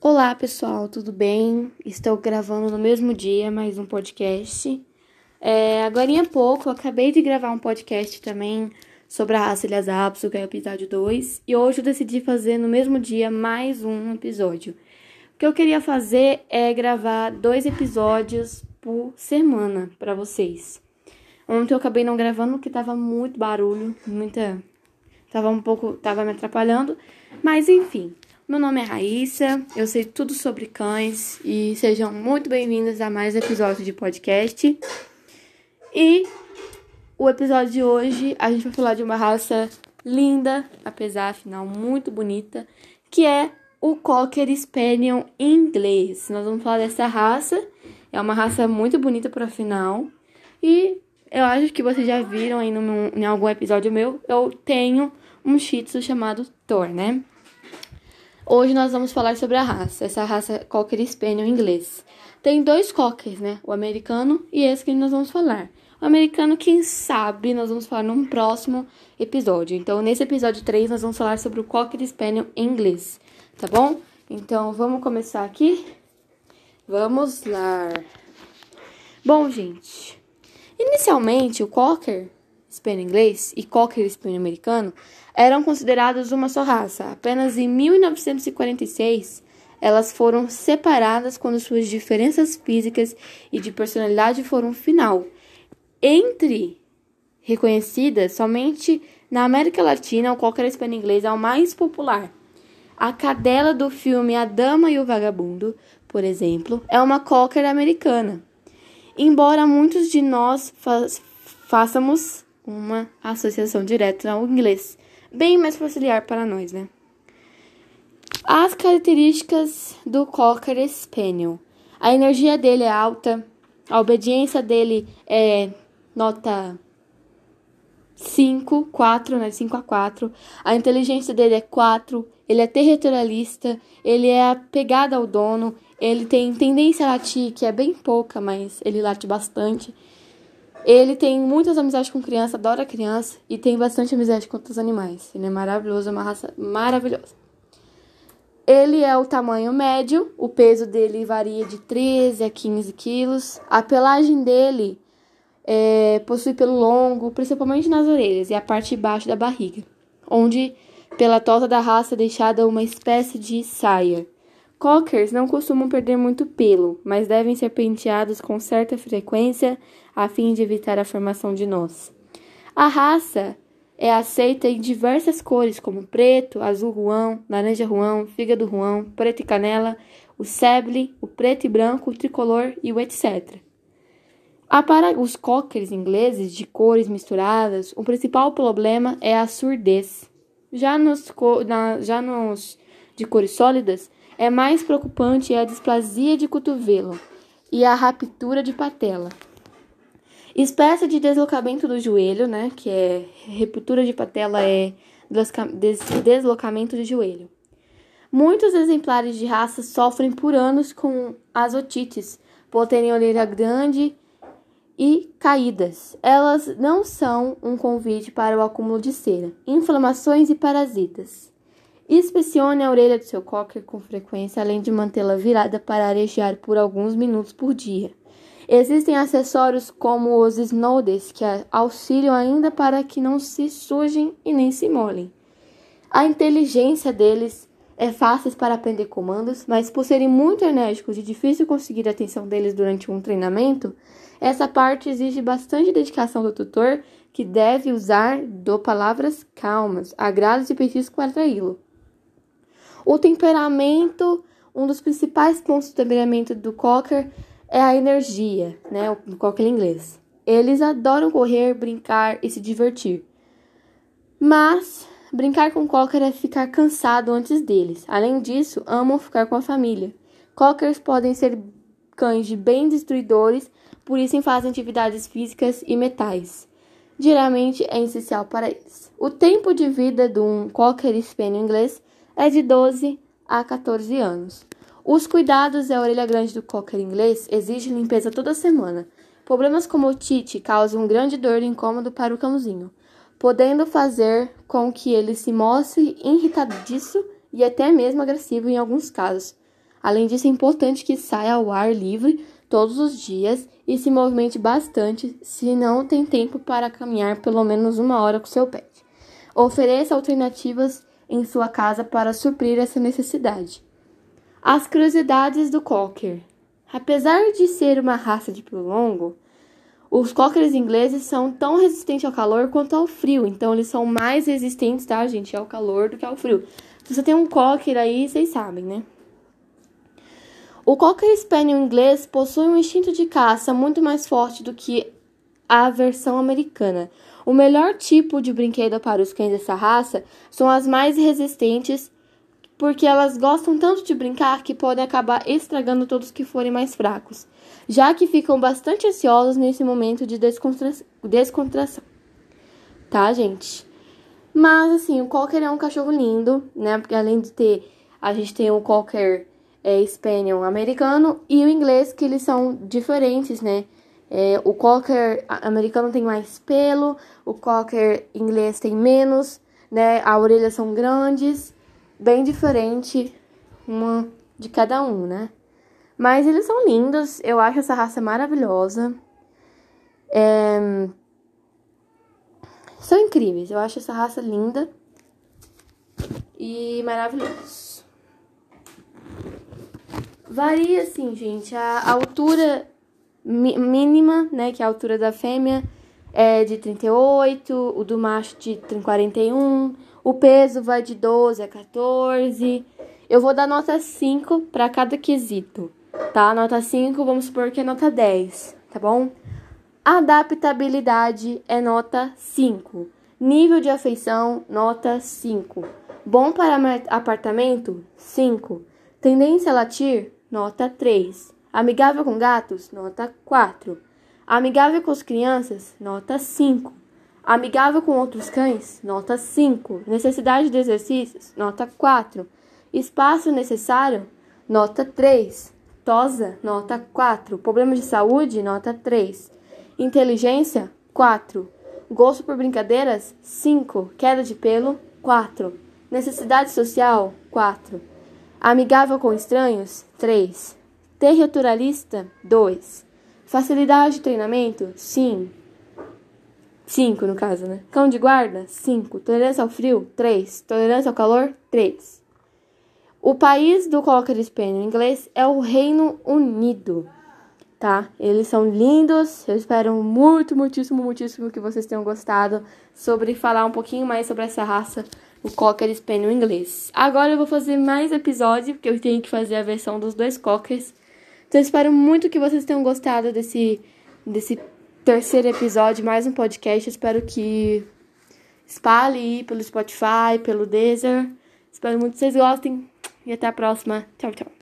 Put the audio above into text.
Olá pessoal, tudo bem? Estou gravando no mesmo dia mais um podcast. É, agora em pouco acabei de gravar um podcast também sobre a raça Ilhas Apso, que é o episódio 2, e hoje eu decidi fazer no mesmo dia mais um episódio. O que eu queria fazer é gravar dois episódios por semana para vocês. Ontem eu acabei não gravando porque tava muito barulho, muita. Tava um pouco. tava me atrapalhando. Mas enfim. Meu nome é Raíssa, eu sei tudo sobre cães e sejam muito bem-vindos a mais episódio de podcast. E o episódio de hoje a gente vai falar de uma raça linda, apesar afinal muito bonita, que é o Cocker Spaniel inglês. Nós vamos falar dessa raça, é uma raça muito bonita por afinal. E eu acho que vocês já viram aí no, em algum episódio meu, eu tenho um shih tzu chamado Thor, né? Hoje nós vamos falar sobre a raça, essa raça Cocker Spaniel inglês. Tem dois Cockers, né? O americano e esse que nós vamos falar. O americano, quem sabe, nós vamos falar num próximo episódio. Então, nesse episódio 3, nós vamos falar sobre o Cocker Spaniel inglês, tá bom? Então, vamos começar aqui? Vamos lá. Bom, gente, inicialmente o Cocker Spaniel inglês e Cocker Spaniel americano eram considerados uma só raça. Apenas em 1946 elas foram separadas quando suas diferenças físicas e de personalidade foram final. Entre reconhecidas, somente na América Latina, o Cocker Spaniel inglês é o mais popular. A cadela do filme A Dama e o Vagabundo, por exemplo, é uma Cocker americana. Embora muitos de nós fa façamos uma associação direta ao inglês, bem mais familiar para nós, né? As características do Cocker Spaniel. A energia dele é alta, a obediência dele é nota 5, 4, né? 5 a 4. A inteligência dele é 4. Ele é territorialista, ele é apegado ao dono, ele tem tendência a latir, que é bem pouca, mas ele late bastante. Ele tem muitas amizades com criança, adora criança e tem bastante amizade com outros animais. Ele é maravilhoso, é uma raça maravilhosa. Ele é o tamanho médio, o peso dele varia de 13 a 15 quilos. A pelagem dele é, possui pelo longo, principalmente nas orelhas e a parte de baixo da barriga, onde, pela tota da raça, é deixada uma espécie de saia. Cockers não costumam perder muito pelo, mas devem ser penteados com certa frequência a fim de evitar a formação de nós. A raça é aceita em diversas cores, como preto, azul ruão, laranja ruão, fígado ruão, preto e canela, o seble, o preto e branco, o tricolor e o etc. Há para os cockers ingleses de cores misturadas, o principal problema é a surdez. Já nos, já nos de cores sólidas, é mais preocupante a displasia de cotovelo e a raptura de patela. Espécie de deslocamento do joelho, né, que é ruptura de patela é deslocamento de joelho. Muitos exemplares de raça sofrem por anos com as otites, por terem orelha grande e caídas. Elas não são um convite para o acúmulo de cera, inflamações e parasitas. Inspecione a orelha do seu cocker com frequência, além de mantê-la virada para arejar por alguns minutos por dia. Existem acessórios como os snodes que auxiliam ainda para que não se sujem e nem se molhem. A inteligência deles é fácil para aprender comandos, mas por serem muito enérgicos e difícil conseguir a atenção deles durante um treinamento, essa parte exige bastante dedicação do tutor, que deve usar do palavras calmas, agrados e petiscos para atraí-lo. O temperamento, um dos principais pontos do temperamento do Cocker é a energia, né? O Cocker em inglês. Eles adoram correr, brincar e se divertir. Mas brincar com Cocker é ficar cansado antes deles. Além disso, amam ficar com a família. Cockers podem ser cães de bem destruidores, por isso fazem atividades físicas e metais. Geralmente é essencial para eles. O tempo de vida de um Cocker Spaniel inglês é de 12 a 14 anos. Os cuidados da orelha grande do cocker inglês exigem limpeza toda semana. Problemas como otite causam grande dor e incômodo para o cãozinho, podendo fazer com que ele se mostre irritadiço e até mesmo agressivo em alguns casos. Além disso, é importante que saia ao ar livre todos os dias e se movimente bastante se não tem tempo para caminhar pelo menos uma hora com seu pet. Ofereça alternativas em sua casa para suprir essa necessidade. As curiosidades do Cocker. Apesar de ser uma raça de pelo longo, os cockers ingleses são tão resistentes ao calor quanto ao frio, então eles são mais resistentes, tá, gente, ao calor do que ao frio. Se você tem um cocker aí, vocês sabem, né? O Cocker Spaniel inglês possui um instinto de caça muito mais forte do que a versão americana. O melhor tipo de brinquedo para os cães dessa raça são as mais resistentes, porque elas gostam tanto de brincar que podem acabar estragando todos que forem mais fracos, já que ficam bastante ansiosos nesse momento de descontra descontração. Tá, gente? Mas assim, o Cocker é um cachorro lindo, né? Porque além de ter, a gente tem o Cocker é, Spaniel americano e o inglês, que eles são diferentes, né? É, o Cocker americano tem mais pelo, o Cocker inglês tem menos, né? As orelhas são grandes, bem diferente uma de cada um, né? Mas eles são lindos, eu acho essa raça maravilhosa. É... São incríveis, eu acho essa raça linda e maravilhosa. Varia, assim, gente. A altura mínima, né, que é a altura da fêmea, é de 38, o do macho de 41, o peso vai de 12 a 14. Eu vou dar nota 5 para cada quesito, tá? Nota 5, vamos supor que é nota 10, tá bom? Adaptabilidade é nota 5. Nível de afeição, nota 5. Bom para apartamento? 5. Tendência a latir? nota 3. Amigável com gatos, nota 4. Amigável com as crianças, nota 5. Amigável com outros cães, nota 5. Necessidade de exercícios, nota 4. Espaço necessário, nota 3. Tosa, nota 4. Problemas de saúde, nota 3. Inteligência, 4. Gosto por brincadeiras, 5. Queda de pelo, 4. Necessidade social, 4. Amigável com estranhos? 3. Territorialista? 2. Facilidade de treinamento? Sim. 5 no caso, né? Cão de guarda? 5. Tolerância ao frio? 3. Tolerância ao calor? 3. O país do Cocker Spaniel em inglês é o Reino Unido, tá? Eles são lindos. Eu espero muito, muitíssimo, muitíssimo que vocês tenham gostado sobre falar um pouquinho mais sobre essa raça o Cocker Spaniel inglês. Agora eu vou fazer mais episódio, porque eu tenho que fazer a versão dos dois Cockers. Então eu espero muito que vocês tenham gostado desse, desse terceiro episódio, mais um podcast. Eu espero que espalhe pelo Spotify, pelo Deezer. Espero muito que vocês gostem. E até a próxima. Tchau, tchau.